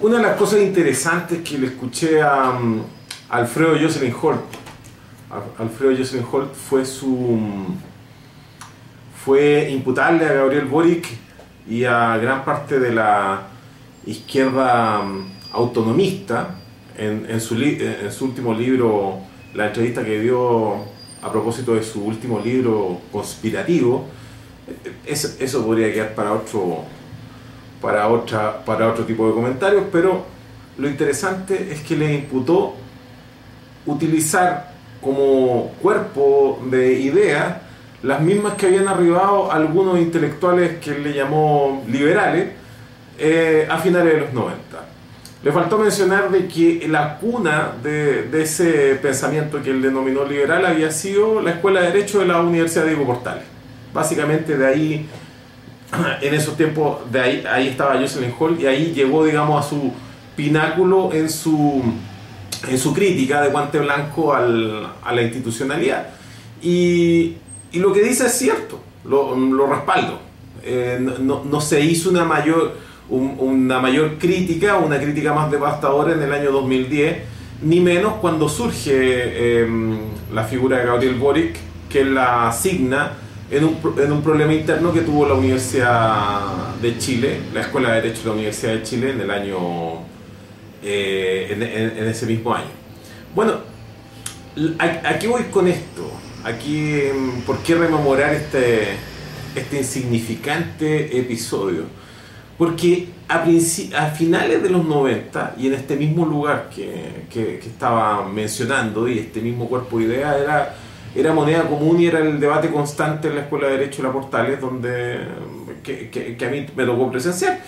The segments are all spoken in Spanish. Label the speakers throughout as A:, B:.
A: una de las cosas interesantes que le escuché a um, Alfredo Jocelyn Holt, fue su um, fue imputarle a Gabriel Boric y a gran parte de la izquierda um, autonomista en, su, último libro, la entrevista que dio a propósito de su último libro conspirativo, eso, eso podría quedar para otro, para, otra, para otro tipo de comentarios, pero lo interesante es que le imputó utilizar como cuerpo de ideas las mismas que habían arribado algunos intelectuales que él le llamó liberales eh, a finales de los 90. Le faltó mencionar de que la cuna de, de, ese pensamiento que él denominó liberal había sido la Escuela de Derecho de la Universidad de Diego Portales. Básicamente de ahí en esos tiempos, de ahí, ahí estaba Jocelyn Hall y ahí llegó, digamos, a su pináculo en su, en su crítica de guante blanco al, a la institucionalidad. Y, y, lo que dice es cierto, lo, lo respaldo. Eh, no, no, se hizo una mayor, una mayor crítica, una crítica más devastadora en el año 2010, ni menos cuando surge eh, la figura de Gabriel Boric, que la asigna en un, en un, problema interno que tuvo la Universidad de Chile, la Escuela de Derecho de la Universidad de Chile en el año, eh, en, ese mismo año. Bueno, aquí voy con esto? Aquí, ¿por qué rememorar este, este insignificante episodio? Porque a, a, finales de los 90 y en este mismo lugar que, que, que estaba mencionando y este mismo cuerpo de idea era era moneda común y era el debate constante en la Escuela de Derecho de la Portales, donde, que, que, a mí me tocó presenciar.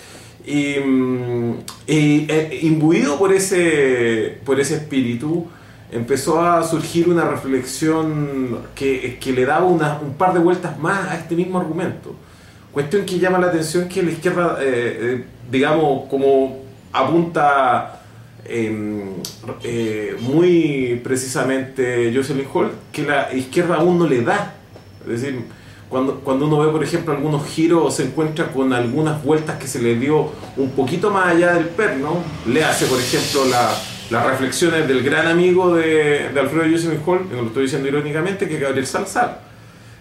A: Y, mm, e, imbuido por ese, por ese espíritu, empezó a surgir una reflexión que, que le daba una, un par de vueltas más a este mismo argumento. Cuestión que llama la atención que la izquierda, eh, eh, digamos, como apunta eh, muy precisamente Jocelyn Hall, que la izquierda aún no le da. Es decir, cuando, cuando uno ve, por ejemplo, algunos giros, se encuentra con algunas vueltas que se le dio un poquito más allá del perno. Le hace, por ejemplo, la, las reflexiones del gran amigo de, de Alfredo Jocelyn Hall, que lo estoy diciendo irónicamente, que es Gabriel Salzar.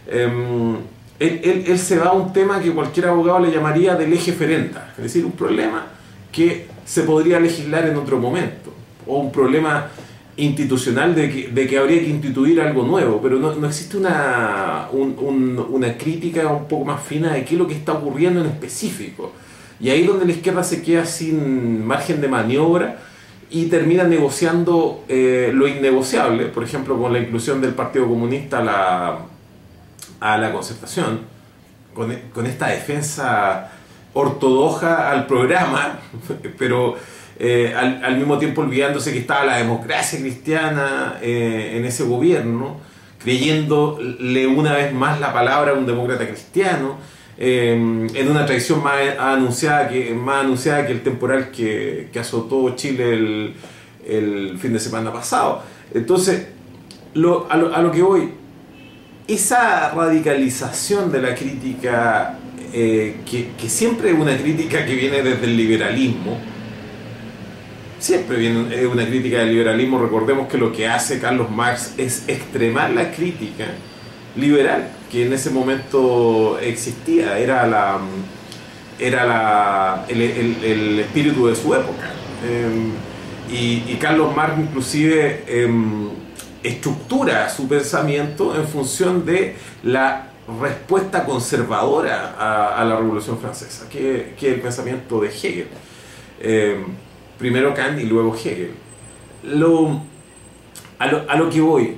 A: Em, él, él, él, se va a un tema que cualquier abogado le llamaría del eje ferenta, es decir, un problema que se podría legislar en otro momento, o un problema institucional de que, habría que instituir algo nuevo, pero no, no existe una, un, una crítica un poco más fina de qué es lo que está ocurriendo en específico. Y ahí es donde la izquierda se queda sin margen de maniobra y termina negociando eh, lo innegociable, por ejemplo, con la inclusión del Partido Comunista a la, a la concertación, con, con esta defensa ortodoxa al programa, pero eh, al, mismo tiempo olvidándose que estaba la democracia cristiana eh, en ese gobierno, creyéndole una vez más la palabra a un demócrata cristiano, eh, en una tradición más anunciada que, más anunciada que el temporal que, azotó Chile el, fin de semana pasado. Entonces, a, lo, a lo que voy, esa radicalización de la crítica eh, que, siempre es una crítica que viene desde el liberalismo. Siempre viene una crítica del liberalismo. Recordemos que lo que hace Carlos Marx es extremar la crítica liberal que en ese momento existía. Era la era la, el, espíritu de su época. Em, y, Carlos Marx inclusive em, estructura su pensamiento en función de la respuesta conservadora a, la Revolución Francesa, que, es el pensamiento de Hegel. Eh, primero Kant y luego Hegel. Lo, a, lo, que voy,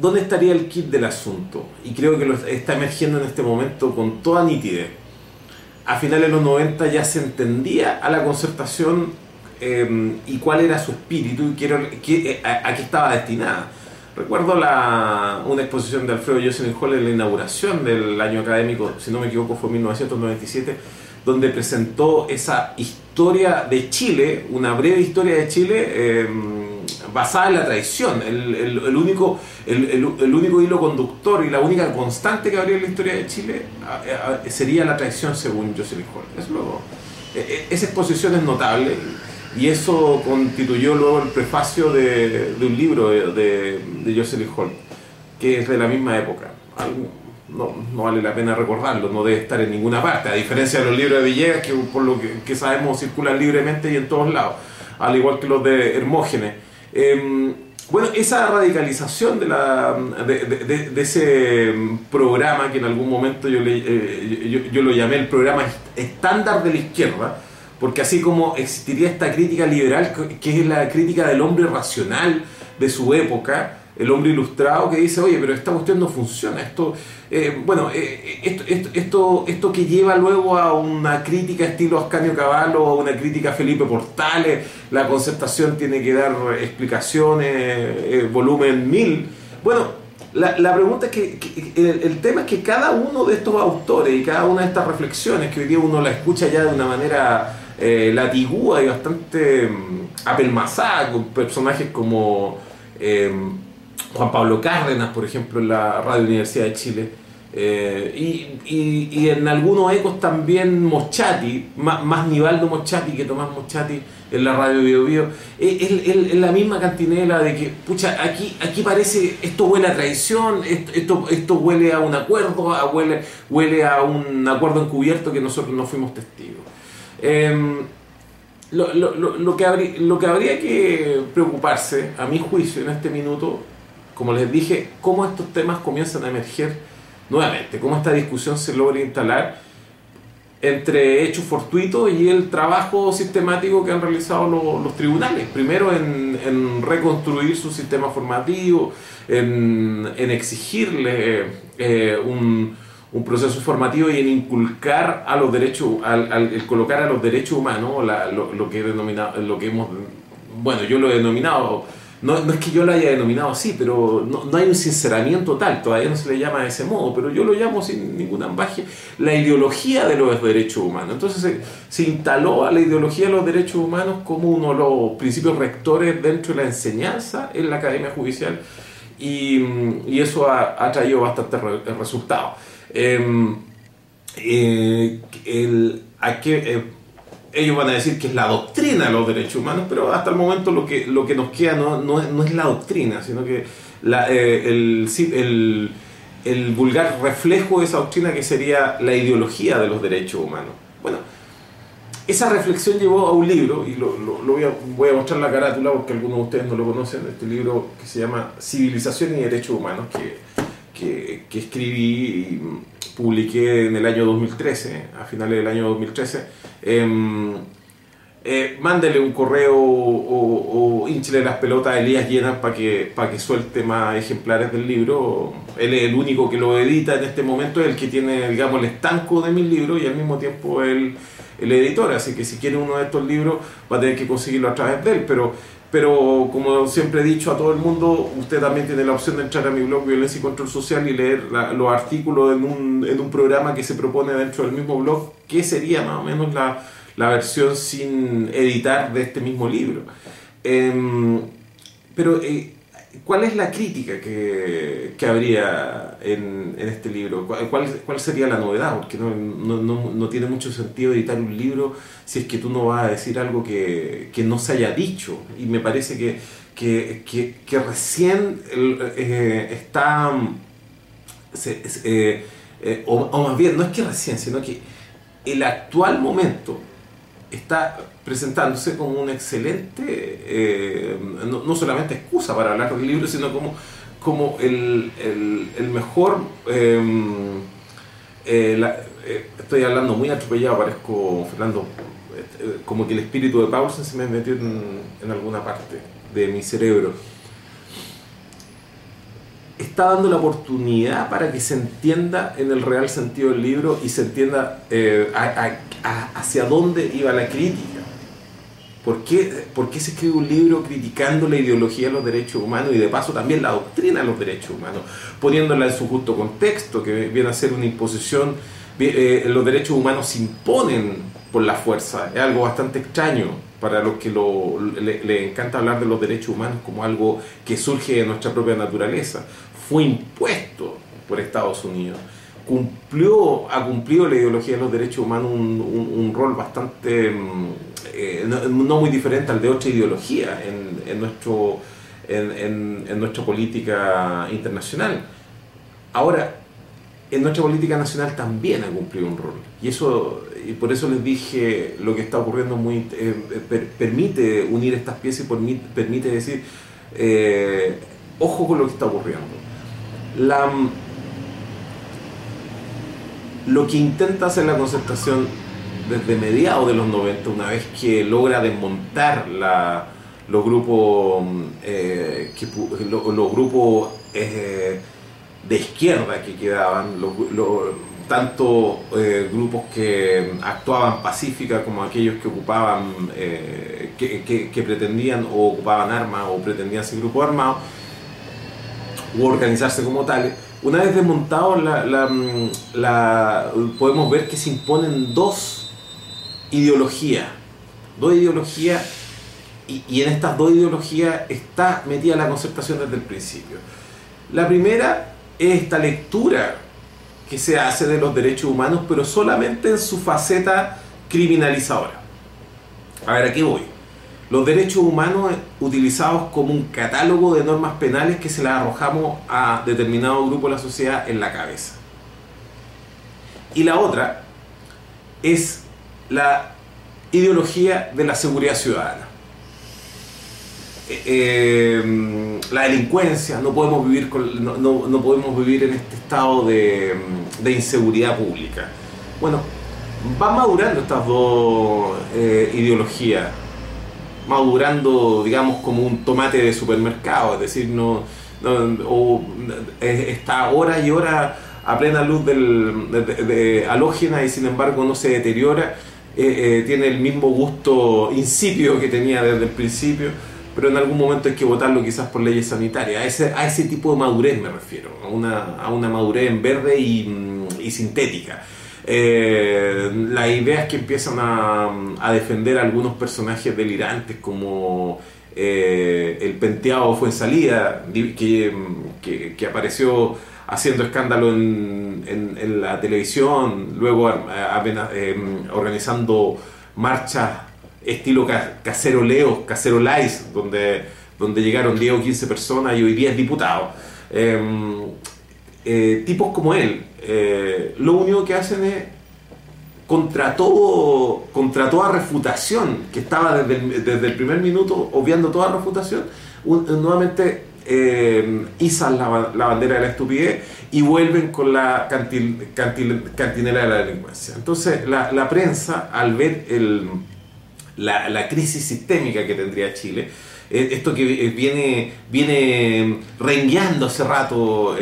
A: ¿dónde estaría el kit del asunto? Y creo que lo está emergiendo en este momento con toda nitidez. A finales de los 90 ya se entendía a la concertación eh, y cuál era su espíritu y qué, a qué estaba destinada Recuerdo la, una exposición de Alfredo Jocelyn Hall en la inauguración del año académico, si no me equivoco fue 1997, donde presentó esa historia de Chile, una breve historia de Chile em, basada en la tradición. El, único, el, único hilo conductor y la única constante que habría en la historia de Chile sería la traición según Jocelyn Hall. Eso lo, e, esa exposición es notable y eso constituyó luego el prefacio de, un libro de, de, Jocelyn Holt, que es de la misma época. no, no, vale la pena recordarlo, no debe estar en ninguna parte, a diferencia de los libros de Villegas, que por lo que, sabemos circulan libremente y en todos lados, al igual que los de Hermógenes. Em, bueno, esa radicalización de, la, de, ese programa que en algún momento yo, le, eh, yo, lo llamé el programa estándar de la izquierda, porque así como existiría esta crítica liberal, que es la crítica del hombre racional de su época, el hombre ilustrado que dice, oye, pero esta cuestión no funciona. Esto, eh, bueno, eh, esto, esto, esto, que lleva luego a una crítica estilo Ascanio Cavallo, a una crítica Felipe Portales, la concertación tiene que dar explicaciones, eh, volumen 1000. Bueno, la, la, pregunta es que, el, tema es que cada uno de estos autores y cada una de estas reflexiones que hoy día uno la escucha ya de una manera eh, latigúa y bastante mm, apelmazada con personajes como em, Juan Pablo Cárdenas, por ejemplo, en la Radio Universidad de Chile. Eh, y, en algunos ecos también Moschati, más, más Nivaldo Moschati que Tomás Moschati en la radio Bio Bio, es, la misma cantinela de que, pucha, aquí, aquí parece, esto huele a traición, esto, esto, huele a un acuerdo, huele, huele a un acuerdo encubierto que nosotros no fuimos testigos. Em, lo, lo, lo, que habría, lo que habría que preocuparse, a mi juicio, en este minuto, como les dije, cómo estos temas comienzan a emerger nuevamente, cómo esta discusión se logra instalar entre hechos fortuitos y el trabajo sistemático que han realizado los, tribunales. Primero en, reconstruir su sistema formativo, en, exigirle eh, un, proceso formativo y en inculcar a los derechos, al, colocar a los derechos humanos, lo, que denominado, lo que hemos, bueno, yo lo he denominado no, no, es que yo lo haya denominado así, pero no, no, hay un sinceramiento tal, todavía no se le llama de ese modo, pero yo lo llamo sin ningún ambaje la ideología de los derechos humanos. Entonces se, se, instaló a la ideología de los derechos humanos como uno de los principios rectores dentro de la enseñanza en la Academia Judicial y, y eso ha, ha, traído bastantes resultados. Em, eh, el, eh, ellos van a decir que es la doctrina de los derechos humanos, pero hasta el momento lo que, lo que nos queda no, no, es la doctrina, sino que eh, el, el, vulgar reflejo de esa doctrina que sería la ideología de los derechos humanos. Bueno, esa reflexión llevó a un libro, y lo, voy, a, voy, a, mostrar la carátula porque algunos de ustedes no lo conocen, este libro que se llama Civilización y Derechos Humanos, que, que, que escribí y publiqué en el año 2013, a finales del año 2013 Em, eh, mándele un correo o, o hinchele las pelotas a Elías Llenas para que, para que suelte más ejemplares del libro. Él es el único que lo edita en este momento, es el que tiene, digamos, el estanco de mis libros y al mismo tiempo el, el editor. Así que si quiere uno de estos libros va a tener que conseguirlo a través de él. Pero, pero como siempre he dicho a todo el mundo, usted también tiene la opción de entrar a mi blog Violencia y Control Social y leer los artículos en un, en un programa que se propone dentro del mismo blog qué sería más o menos la, la versión sin editar de este mismo libro. Em, pero, eh, ¿cuál es la crítica que, que habría en, en, este libro? ¿Cuál, ¿Cuál, sería la novedad? Porque no, no, no, tiene mucho sentido editar un libro si es que tú no vas a decir algo que, que no se haya dicho. Y me parece que, que, que, recién eh, está... Eh, o, o más bien, no es que recién, sino que el actual momento está presentándose como un excelente, eh, no, solamente excusa para hablar del libro, sino como, como el, mejor... Em, eh, eh, estoy hablando muy atropellado, parezco Fernando, como que el espíritu de Paulsen se me metió en, en alguna parte de mi cerebro. Está dando la oportunidad para que se entienda en el real sentido del libro y se entienda hacia dónde iba la crítica. ¿Por qué, ¿Por qué, se escribe un libro criticando la ideología de los derechos humanos y de paso también la doctrina de los derechos humanos, poniéndola en su justo contexto, que viene a ser una imposición, eh, los derechos humanos se imponen por la fuerza, es algo bastante extraño para los que le, encanta hablar de los derechos humanos como algo que surge de nuestra propia naturaleza. Fue impuesto por Estados Unidos. Cumplió, ha cumplido la ideología de los derechos humanos un, rol bastante, mm, eh, no, muy diferente al de otra ideología en, nuestro, en, nuestra política internacional. Ahora, en nuestra política nacional también ha cumplido un rol. Y eso y por eso les dije lo que está ocurriendo muy eh, permite unir estas piezas y permite, decir eh, ojo con lo que está ocurriendo. La, lo que intenta hacer la concertación desde mediados de los 90, una vez que logra desmontar la, los grupos, eh, que, los grupos eh, de izquierda que quedaban, tanto eh, grupos que actuaban pacífica como aquellos que ocupaban, que, que, pretendían o ocupaban armas o pretendían ser grupos armados, u organizarse como tales una vez desmontado, la, podemos ver que se imponen dos ideologías. Dos ideologías, y, en estas dos ideologías está metida la concertación desde el principio. La primera es esta lectura que se hace de los derechos humanos, pero solamente en su faceta criminalizadora. A ver, aquí voy los derechos humanos utilizados como un catálogo de normas penales que se las arrojamos a determinado grupo de la sociedad en la cabeza. Y la otra es la ideología de la seguridad ciudadana. Eh, eh, la delincuencia, no podemos vivir, no, podemos vivir en este estado de, inseguridad pública. Bueno, van madurando estas dos eh, ideologías madurando, digamos, como un tomate de supermercado, es decir, no, está hora y hora a plena luz del, de, y sin embargo no se deteriora, eh, eh, tiene el mismo gusto insípido que tenía desde el principio, pero en algún momento hay que votarlo quizás por leyes sanitarias. A ese, a ese tipo de madurez me refiero, a una, a una madurez en verde y sintética. Eh, las ideas que empiezan a, defender algunos personajes delirantes como eh, el penteado fue en salida, que, que, apareció haciendo escándalo en, en, la televisión, luego eh, organizando marchas estilo casero Leo, casero Lais, donde, donde llegaron 10 o 15 personas y hoy día es diputado. Eh, tipos como él, eh, lo único que hacen es contra, todo, contra toda refutación, que estaba desde el, desde el primer minuto obviando toda refutación, nuevamente eh, izan la, bandera de la estupidez y vuelven con la cantinela de la delincuencia. Entonces la, prensa, al ver el, la, la crisis sistémica que tendría Chile, esto que viene, viene rengueando hace rato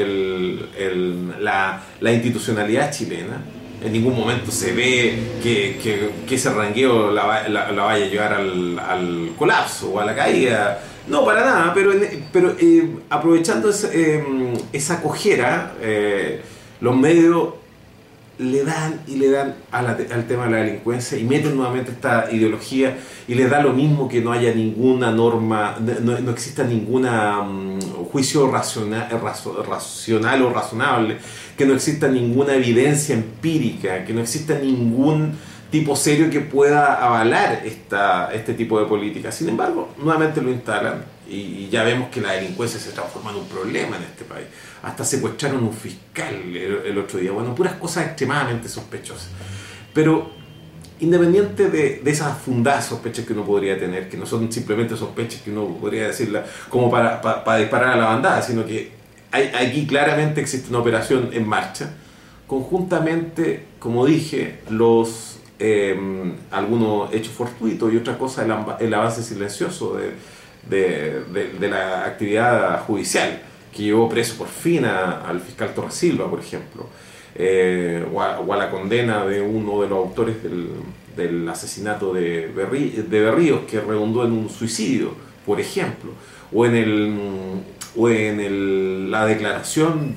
A: la, institucionalidad chilena. En ningún momento se ve que, ese rangueo la, vaya a llevar al, colapso o a la caída. No, para nada, pero, pero eh, aprovechando eh, esa cojera, los medios le dan y le dan al tema de la delincuencia y meten nuevamente esta ideología y les da lo mismo que no haya ninguna norma, no, exista ningún mm, juicio racional, racional o razonable, que no exista ninguna evidencia empírica, que no exista ningún tipo serio que pueda avalar esta, este tipo de política. Sin embargo, nuevamente lo instalan y ya vemos que la delincuencia se transforma en un problema en este país. Hasta secuestraron un fiscal el, otro día. Bueno, puras cosas extremadamente sospechosas. Pero independiente de, esas fundadas sospechas que uno podría tener, que no son simplemente sospechas que uno podría decirla como para, para, disparar a la bandada, sino que hay, aquí claramente existe una operación en marcha. Conjuntamente, como dije, los em, algunos hechos fortuitos y otra cosa el, el avance silencioso de, de, la actividad judicial, que llevó preso por fin al fiscal Torres Silva, por ejemplo, eh, o, a, la condena de uno de los autores del, asesinato de, de Berríos, que redundó en un suicidio, por ejemplo, o en, el, o en el, la declaración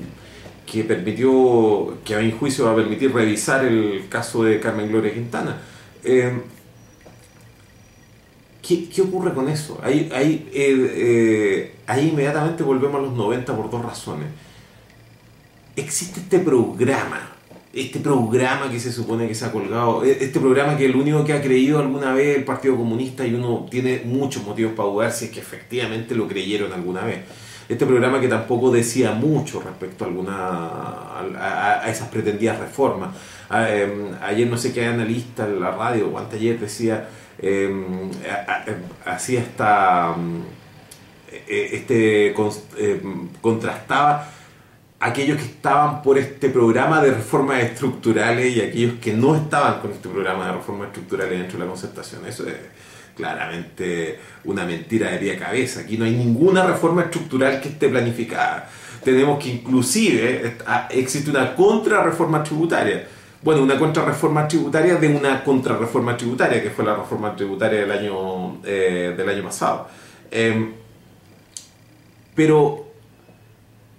A: que permitió, que a mi juicio va a permitir revisar el caso de Carmen Gloria Quintana. Eh, ¿Qué, ¿Qué, ocurre con eso? Ahí, ahí, eh, eh, ahí inmediatamente volvemos a los 90 por dos razones. Existe este programa este programa que se supone que se ha colgado, e, este programa que el único que ha creído alguna vez el Partido Comunista y uno tiene muchos motivos para dudar si es que efectivamente lo creyeron alguna vez. Este programa que tampoco decía mucho respecto a, alguna, a, esas pretendidas reformas. Em, ayer no sé qué analista en la radio o anteayer decía, em, hacía esta, e, e, este, em, contrastaba aquellos que estaban por este programa de reformas estructurales y aquellos que no estaban con este programa de reformas estructurales dentro de la concertación. Eso es claramente una mentira de pie cabeza. Aquí no hay ninguna reforma estructural que esté planificada. Tenemos que inclusive existe una contrarreforma tributaria. Bueno, una contrarreforma tributaria de una contrarreforma tributaria, que fue la reforma tributaria del año, eh, del año pasado. Em, pero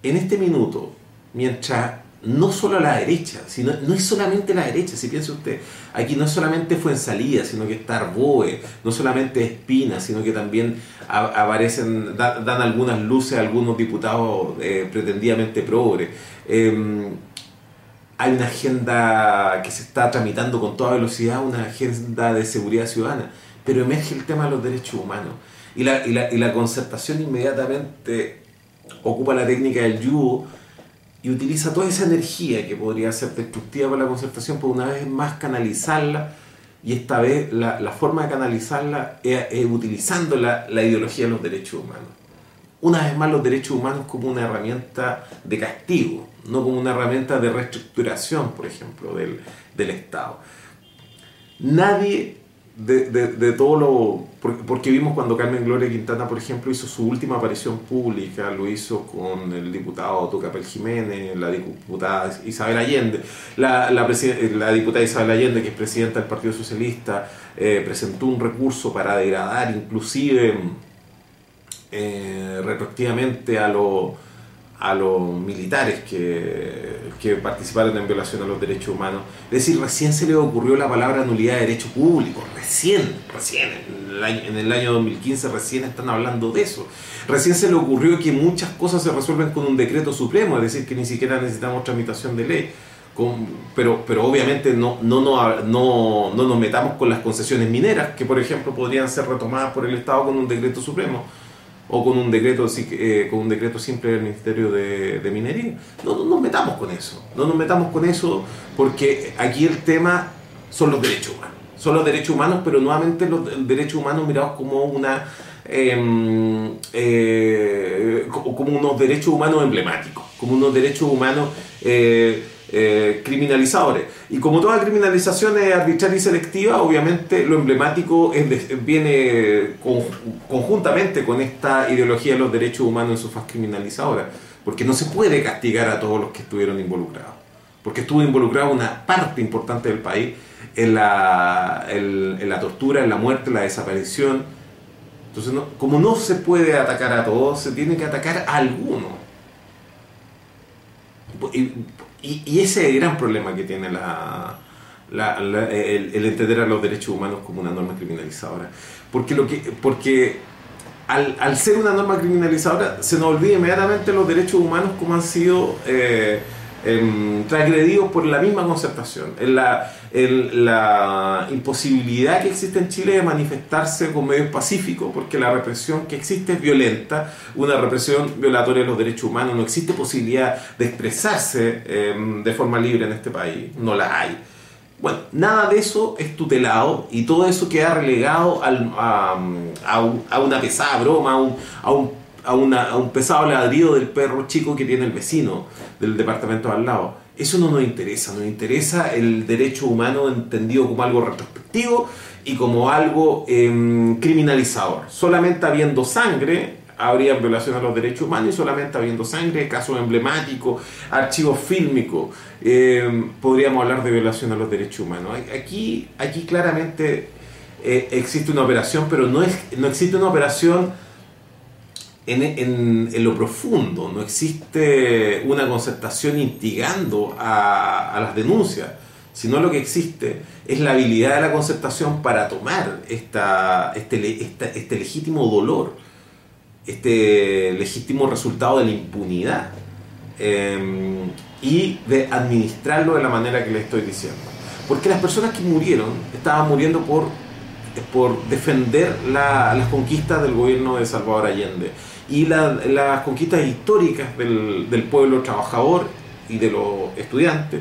A: en este minuto, mientras no solo la derecha, sino no es solamente la derecha, si piensa usted, aquí no solamente fue en salida, sino que está Arboe, no solamente Espina, sino que también aparecen, dan algunas luces a algunos diputados eh, pretendidamente progres. Hay una agenda que se está tramitando con toda velocidad, una agenda de seguridad ciudadana, pero emerge el tema de los derechos humanos. Y la, y la, y la concertación inmediatamente ocupa la técnica del yugo y utiliza toda esa energía que podría ser destructiva para la concertación, por una vez más canalizarla, y esta vez la, forma de canalizarla es, utilizando la, ideología de los derechos humanos. Una vez más los derechos humanos como una herramienta de castigo, no como una herramienta de reestructuración, por ejemplo, del, del Estado. Nadie de, de, todo lo... Porque, vimos cuando Carmen Gloria Quintana, por ejemplo, hizo su última aparición pública, lo hizo con el diputado Tucapel Jiménez, la diputada Isabel Allende, la, la, la diputada Isabel Allende, que es presidenta del Partido Socialista, eh, presentó un recurso para degradar inclusive eh, retroactivamente a los a los militares que, que, participaron en violación a los derechos humanos. Es decir, recién se le ocurrió la palabra nulidad de derecho público, recién, recién, en el, año, en el año 2015 recién están hablando de eso. Recién se le ocurrió que muchas cosas se resuelven con un decreto supremo, es decir, que ni siquiera necesitamos tramitación de ley. Pero, pero obviamente no, no, no, no, no nos metamos con las concesiones mineras, que por ejemplo podrían ser retomadas por el Estado con un decreto supremo o con un decreto eh, con un decreto simple del Ministerio de, Minería. No, no, nos metamos con eso, no nos metamos con eso porque aquí el tema son los derechos humanos. Son los derechos humanos, pero nuevamente los derechos humanos mirados como una em, eh, como unos derechos humanos emblemáticos, como unos derechos humanos eh, eh, criminalizadores. Y como toda criminalización es arbitraria y selectiva, obviamente lo emblemático viene conjuntamente con esta ideología de los derechos humanos en su faz criminalizadora, porque no se puede castigar a todos los que estuvieron involucrados, porque estuvo involucrada una parte importante del país en la, en, la tortura, en la muerte, en la desaparición. Entonces, como no se puede atacar a todos, se tiene que atacar a algunos. Y, ese es el gran problema que tiene la, el, entender a los derechos humanos como una norma criminalizadora. Porque, lo que, porque al, ser una norma criminalizadora se nos olvida inmediatamente los derechos humanos como han sido eh, Em, transgredidos por la misma concertación, la, imposibilidad que existe en Chile de manifestarse con medios pacíficos, porque la represión que existe es violenta, una represión violatoria de los derechos humanos, no existe posibilidad de expresarse em, de forma libre en este país, no la hay. Bueno, nada de eso es tutelado y todo eso queda relegado a, una pesada broma, a, un pesado ladrido del perro chico que tiene el vecino del departamento al lado. Eso no nos interesa, nos interesa el derecho humano entendido como algo retrospectivo y como algo em, criminalizador. Solamente habiendo sangre habría violación a los derechos humanos y solamente habiendo sangre, casos emblemáticos, archivos fílmicos, em, podríamos hablar de violación a los derechos humanos. Aquí, aquí claramente eh, existe una operación, pero no, es, no existe una operación en, lo profundo, no existe una concertación instigando a, las denuncias, sino lo que existe es la habilidad de la concertación para tomar esta, este, este legítimo dolor, este legítimo resultado de la impunidad em, y de administrarlo de la manera que les estoy diciendo. Porque las personas que murieron estaban muriendo por, por defender las conquistas del gobierno de Salvador Allende y las conquistas históricas del, del, pueblo trabajador y de los estudiantes,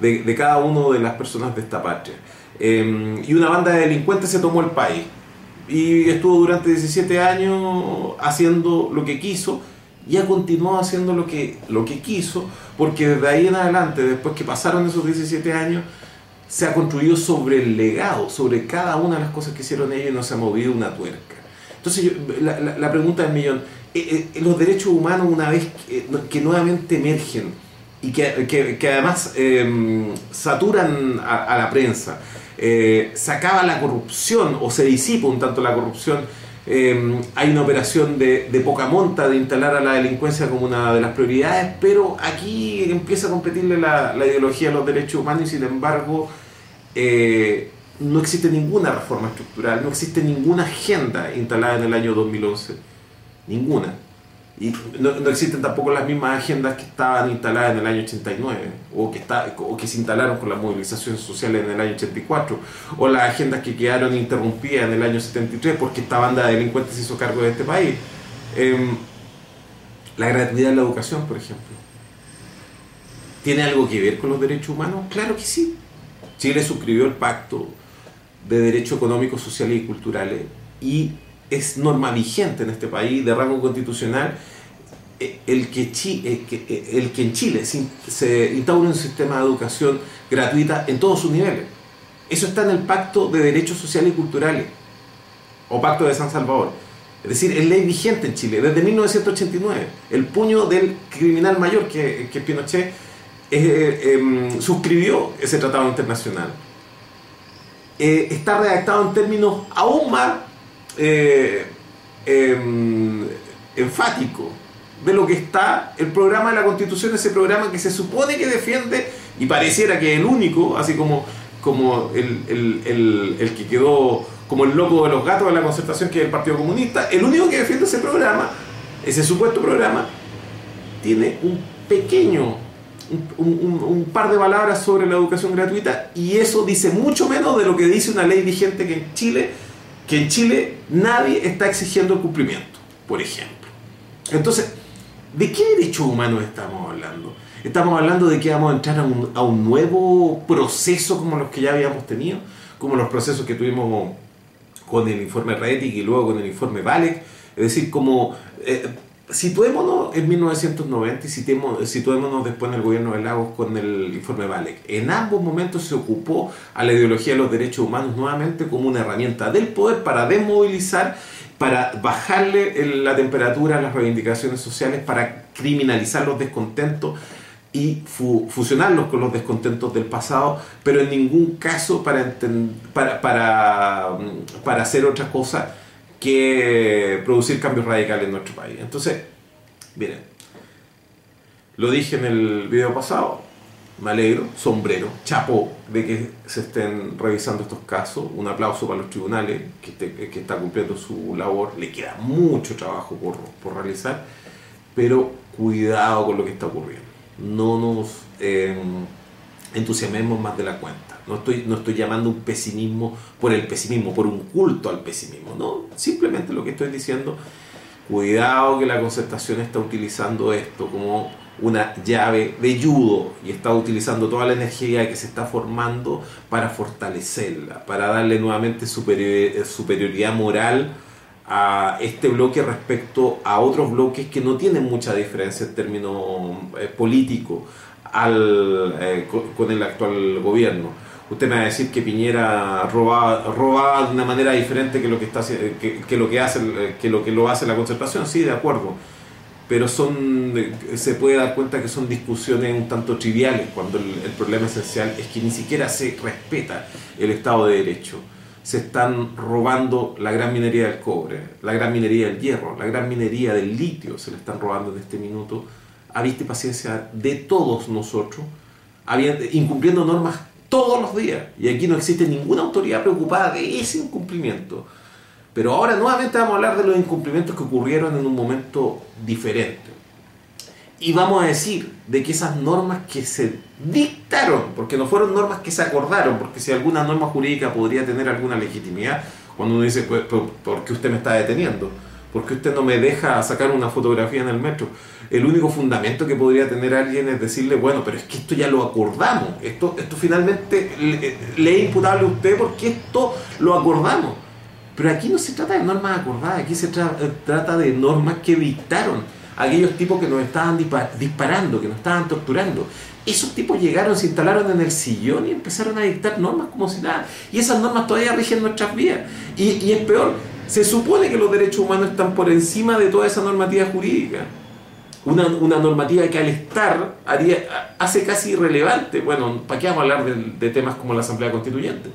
A: de, de, cada una de las personas de esta patria. Em, y una banda de delincuentes se tomó el país y estuvo durante 17 años haciendo lo que quiso y ha continuado haciendo lo que, lo que quiso, porque desde ahí en adelante, después que pasaron esos 17 años, se ha construido sobre el legado, sobre cada una de las cosas que hicieron ellos y no se ha movido una tuerca. Entonces, la, la, pregunta del millón, eh, eh, los derechos humanos una vez que, nuevamente emergen y que, que, además em, saturan a, la prensa, eh, se acaba la corrupción o se disipa un tanto la corrupción, em, hay una operación de, de, poca monta de instalar a la delincuencia como una de las prioridades, pero aquí empieza a competirle la, la ideología de los derechos humanos y sin embargo eh, no existe ninguna reforma estructural, no existe ninguna agenda instalada en el año 2011, ninguna. Y no, existen tampoco las mismas agendas que estaban instaladas en el año 89 o que, está, o que se instalaron con la movilización social en el año 84 o las agendas que quedaron interrumpidas en el año 73 porque esta banda de delincuentes se hizo cargo de este país. Em, la gratuidad en la educación, por ejemplo. ¿Tiene algo que ver con los derechos humanos? Claro que sí. Chile suscribió el pacto de derechos económicos, sociales y culturales y es norma vigente en este país de rango constitucional eh, el que, eh, eh, el que en Chile se instaura un sistema de educación gratuita en todos sus niveles. Eso está en el Pacto de Derechos Sociales y Culturales, o Pacto de San Salvador. Es decir, es ley vigente en Chile desde 1989. El puño del criminal mayor, que, que Pinochet, em, suscribió ese tratado internacional. está redactado en términos aún más eh, em, enfático de lo que está el programa de la Constitución, ese programa que se supone que defiende y pareciera que el único, así como, como el, el, que quedó como el loco de los gatos de la concertación, que es el Partido Comunista, el único que defiende ese programa, ese supuesto programa, tiene un pequeño, un, par de palabras sobre la educación gratuita y eso dice mucho menos de lo que dice una ley vigente que en Chile que en Chile nadie está exigiendo el cumplimiento, por ejemplo. Entonces, ¿de qué derechos humanos estamos hablando? Estamos hablando de que vamos a entrar a un, nuevo proceso como los que ya habíamos tenido, como los procesos que tuvimos con el informe Retic y luego con el informe Valek, es decir, como eh, situémonos en 1990 y situémonos, después en el gobierno de Lagos con el informe Valek. En ambos momentos se ocupó a la ideología de los derechos humanos nuevamente como una herramienta del poder para desmovilizar, para bajarle la temperatura a las reivindicaciones sociales, para criminalizar los descontentos y fusionarlos con los descontentos del pasado, pero en ningún caso para, para, para, para hacer otra cosa que producir cambios radicales en nuestro país. Entonces, miren, lo dije en el video pasado, me alegro, sombrero, chapo de que se estén revisando estos casos, un aplauso para los tribunales que, que está cumpliendo su labor, le queda mucho trabajo por, por, realizar, pero cuidado con lo que está ocurriendo, no nos eh, entusiasmemos más de la cuenta. No estoy, no estoy llamando un pesimismo por el pesimismo, por un culto al pesimismo. No, simplemente lo que estoy diciendo, cuidado que la concertación está utilizando esto como una llave de judo y está utilizando toda la energía que se está formando para fortalecerla, para darle nuevamente superioridad moral a este bloque respecto a otros bloques que no tienen mucha diferencia en términos eh, políticos eh, con el actual gobierno usted me va a decir que Piñera robaba, de una manera diferente que lo que está que, lo que hace que lo que lo hace la concertación, sí, de acuerdo. Pero son se puede dar cuenta que son discusiones un tanto triviales cuando el, problema esencial es que ni siquiera se respeta el Estado de Derecho. Se están robando la gran minería del cobre, la gran minería del hierro, la gran minería del litio, se le están robando en este minuto a vista y paciencia de todos nosotros, incumpliendo normas todos los días. Y aquí no existe ninguna autoridad preocupada de ese incumplimiento. Pero ahora nuevamente vamos a hablar de los incumplimientos que ocurrieron en un momento diferente. y vamos a decir de que esas normas que se dictaron, porque no fueron normas que se acordaron, porque si alguna norma jurídica podría tener alguna legitimidad, cuando uno dice, pues, ¿por qué usted me está deteniendo? ¿Por qué usted no me deja sacar una fotografía en el metro? El único fundamento que podría tener alguien es decirle, bueno, pero es que esto ya lo acordamos, esto, esto finalmente le, le es imputable a usted porque esto lo acordamos. Pero aquí no se trata de normas acordadas, aquí se trata de normas que dictaron aquellos tipos que nos estaban disparando, que nos estaban torturando. Esos tipos llegaron, se instalaron en el sillón y empezaron a dictar normas como si nada. Y esas normas todavía rigen nuestras vidas. Y, y es peor, se supone que los derechos humanos están por encima de toda esa normativa jurídica. Una, una, normativa que al estar hace casi irrelevante, bueno, ¿para qué vamos a hablar de, de, temas como la Asamblea Constituyente?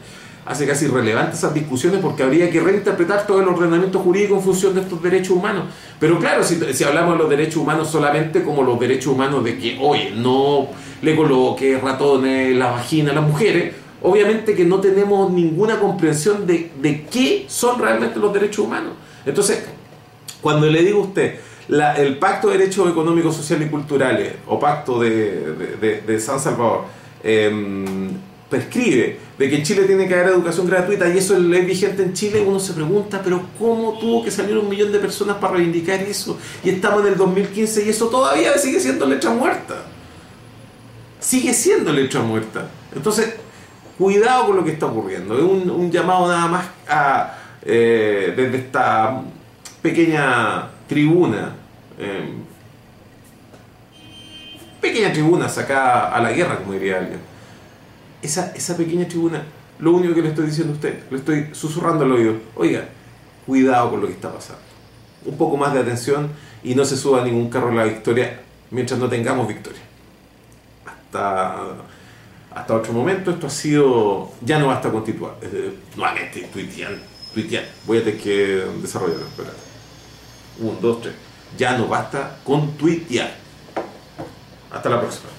A: Hace casi irrelevante esas discusiones porque habría que reinterpretar todo el ordenamiento jurídico en función de estos derechos humanos. Pero claro, si, si hablamos de los derechos humanos solamente como los derechos humanos de que, oye, no le coloque ratones la vagina a las mujeres, obviamente que no tenemos ninguna comprensión de, de qué son realmente los derechos humanos. Entonces, cuando le digo a usted, el Pacto de Derechos Económicos, Sociales y Culturales, o Pacto de, San Salvador, eh, prescribe de que en Chile tiene que haber educación gratuita y eso es vigente en Chile, uno se pregunta, pero ¿cómo tuvo que salir un millón de personas para reivindicar eso? Y estamos en el 2015 y eso todavía sigue siendo letra muerta. Sigue siendo letra muerta. Entonces, cuidado con lo que está ocurriendo. Es un, un llamado nada más a, eh, desde esta pequeña tribuna, eh, pequeña tribuna sacada a la guerra, como diría alguien. Esa, esa pequeña tribuna, lo único que le estoy diciendo a usted, le estoy susurrando al oído, oiga, cuidado con lo que está pasando. Un poco más de atención y no se suba a ningún carro a la victoria mientras no tengamos victoria. Hasta hasta otro momento esto ha sido, ya no basta constituir, eh, nuevamente tuitear, tuitear, voy a tener que desarrollarlo. 1, 2, 3. Ya no basta con tuitear. Hasta la próxima.